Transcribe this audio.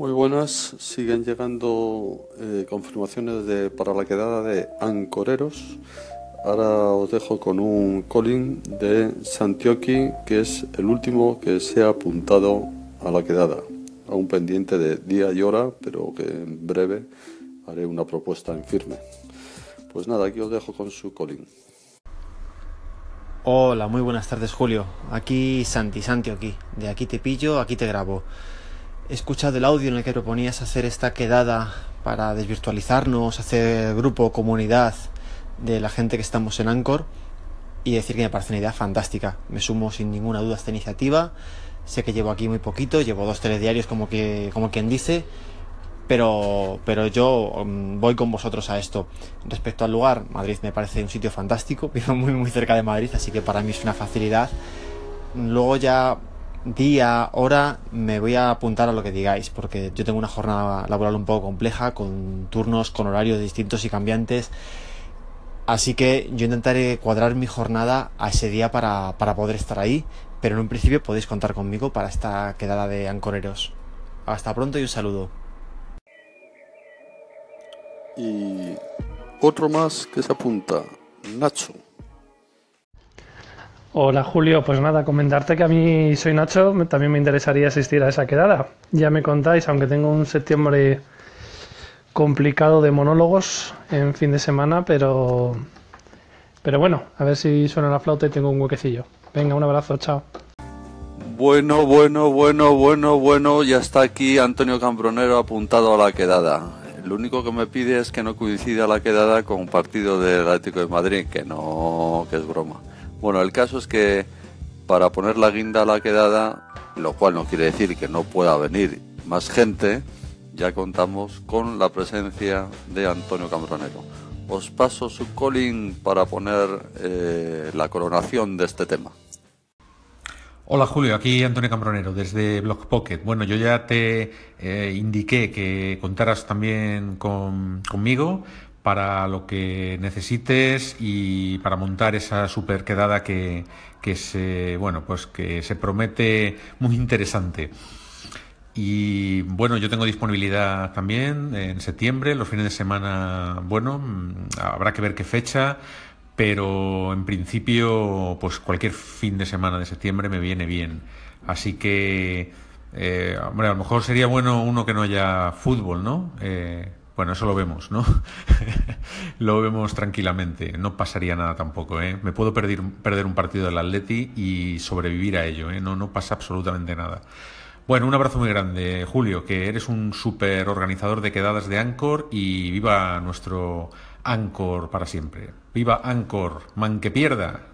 Muy buenas, siguen llegando eh, confirmaciones para la quedada de Ancoreros. Ahora os dejo con un calling de Santioqui, que es el último que se ha apuntado a la quedada. Aún pendiente de día y hora, pero que en breve haré una propuesta en firme. Pues nada, aquí os dejo con su calling. Hola, muy buenas tardes Julio. Aquí Santi, Santi aquí. De aquí te pillo, aquí te grabo. He escuchado el audio en el que proponías hacer esta quedada para desvirtualizarnos, hacer grupo, comunidad de la gente que estamos en Anchor y decir que me parece una idea fantástica. Me sumo sin ninguna duda a esta iniciativa. Sé que llevo aquí muy poquito, llevo dos telediarios como que como quien dice, pero pero yo mm, voy con vosotros a esto. Respecto al lugar, Madrid me parece un sitio fantástico, vivo muy muy cerca de Madrid, así que para mí es una facilidad. Luego ya día, hora, me voy a apuntar a lo que digáis, porque yo tengo una jornada laboral un poco compleja, con turnos, con horarios distintos y cambiantes. Así que yo intentaré cuadrar mi jornada a ese día para, para poder estar ahí, pero en un principio podéis contar conmigo para esta quedada de ancoreros. Hasta pronto y un saludo. Y otro más que se apunta, Nacho. Hola Julio, pues nada, comentarte que a mí soy Nacho, también me interesaría asistir a esa quedada. Ya me contáis, aunque tengo un septiembre complicado de monólogos en fin de semana, pero pero bueno, a ver si suena la flauta y tengo un huequecillo. Venga, un abrazo, chao. Bueno, bueno, bueno, bueno, bueno, ya está aquí Antonio Cambronero apuntado a la quedada. Lo único que me pide es que no coincida la quedada con partido del Atlético de Madrid, que no, que es broma. Bueno, el caso es que para poner la guinda a la quedada, lo cual no quiere decir que no pueda venir más gente, ya contamos con la presencia de Antonio Cambronero. Os paso su calling para poner eh, la coronación de este tema. Hola Julio, aquí Antonio Cambronero desde Blog Pocket. Bueno, yo ya te eh, indiqué que contaras también con, conmigo para lo que necesites y para montar esa super quedada que, que se bueno pues que se promete muy interesante. Y bueno, yo tengo disponibilidad también en septiembre, los fines de semana, bueno, mm, habrá que ver qué fecha, pero en principio, pues cualquier fin de semana de septiembre me viene bien. Así que, eh, hombre, a lo mejor sería bueno uno que no haya fútbol, ¿no? Eh, bueno, eso lo vemos, ¿no? lo vemos tranquilamente. No pasaría nada tampoco, ¿eh? Me puedo perder, perder un partido del Atleti y sobrevivir a ello, ¿eh? No, no pasa absolutamente nada. Bueno, un abrazo muy grande, Julio, que eres un súper organizador de quedadas de Anchor y viva nuestro Anchor para siempre. Viva Anchor, man que pierda.